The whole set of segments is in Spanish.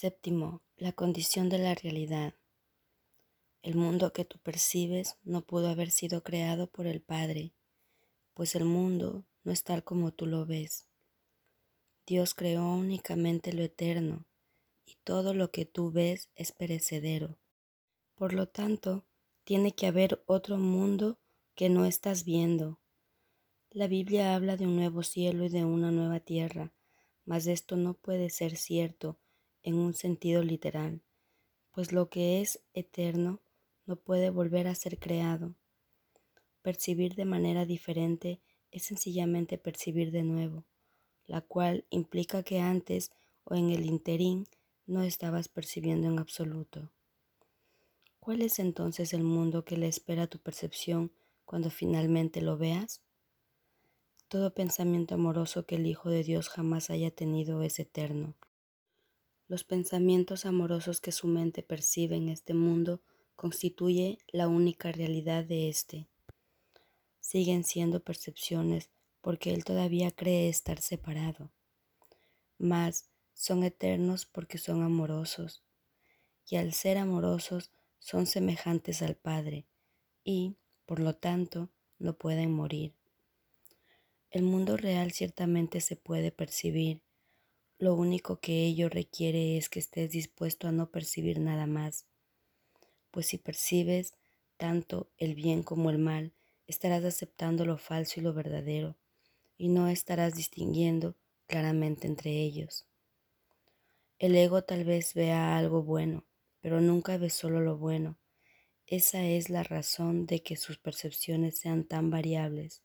Séptimo, la condición de la realidad. El mundo que tú percibes no pudo haber sido creado por el Padre, pues el mundo no es tal como tú lo ves. Dios creó únicamente lo eterno, y todo lo que tú ves es perecedero. Por lo tanto, tiene que haber otro mundo que no estás viendo. La Biblia habla de un nuevo cielo y de una nueva tierra, mas esto no puede ser cierto en un sentido literal, pues lo que es eterno no puede volver a ser creado. Percibir de manera diferente es sencillamente percibir de nuevo, la cual implica que antes o en el interín no estabas percibiendo en absoluto. ¿Cuál es entonces el mundo que le espera a tu percepción cuando finalmente lo veas? Todo pensamiento amoroso que el Hijo de Dios jamás haya tenido es eterno. Los pensamientos amorosos que su mente percibe en este mundo constituye la única realidad de éste. Siguen siendo percepciones porque él todavía cree estar separado. Mas son eternos porque son amorosos, y al ser amorosos son semejantes al Padre, y, por lo tanto, no pueden morir. El mundo real ciertamente se puede percibir, lo único que ello requiere es que estés dispuesto a no percibir nada más, pues si percibes tanto el bien como el mal, estarás aceptando lo falso y lo verdadero, y no estarás distinguiendo claramente entre ellos. El ego tal vez vea algo bueno, pero nunca ve solo lo bueno. Esa es la razón de que sus percepciones sean tan variables.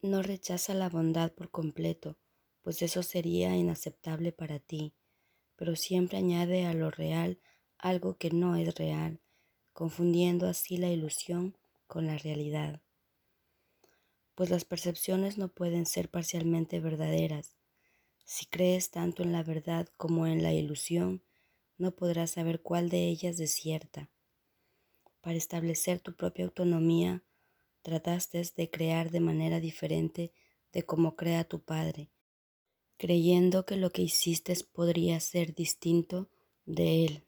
No rechaza la bondad por completo, pues eso sería inaceptable para ti, pero siempre añade a lo real algo que no es real, confundiendo así la ilusión con la realidad. Pues las percepciones no pueden ser parcialmente verdaderas. Si crees tanto en la verdad como en la ilusión, no podrás saber cuál de ellas es cierta. Para establecer tu propia autonomía, trataste de crear de manera diferente de como crea tu Padre, creyendo que lo que hiciste podría ser distinto de Él.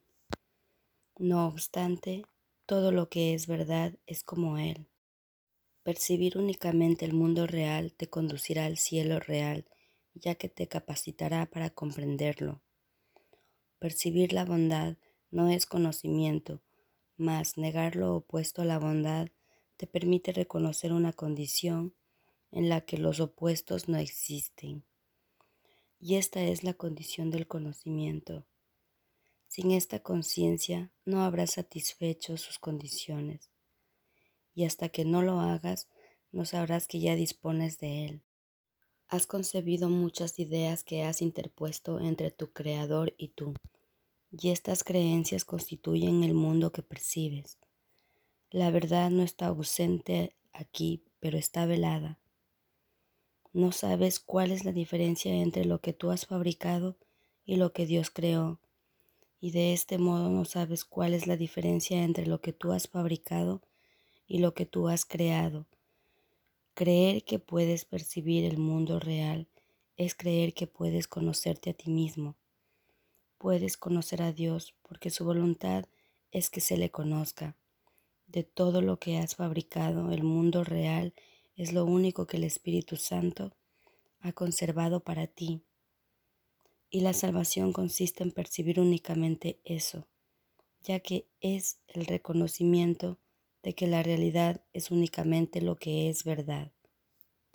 No obstante, todo lo que es verdad es como Él. Percibir únicamente el mundo real te conducirá al cielo real, ya que te capacitará para comprenderlo. Percibir la bondad no es conocimiento, mas negar lo opuesto a la bondad te permite reconocer una condición en la que los opuestos no existen y esta es la condición del conocimiento. Sin esta conciencia no habrás satisfecho sus condiciones, y hasta que no lo hagas no sabrás que ya dispones de él. Has concebido muchas ideas que has interpuesto entre tu creador y tú, y estas creencias constituyen el mundo que percibes. La verdad no está ausente aquí, pero está velada no sabes cuál es la diferencia entre lo que tú has fabricado y lo que Dios creó. Y de este modo no sabes cuál es la diferencia entre lo que tú has fabricado y lo que tú has creado. Creer que puedes percibir el mundo real es creer que puedes conocerte a ti mismo. Puedes conocer a Dios porque su voluntad es que se le conozca. De todo lo que has fabricado, el mundo real es lo único que el Espíritu Santo ha conservado para ti. Y la salvación consiste en percibir únicamente eso, ya que es el reconocimiento de que la realidad es únicamente lo que es verdad.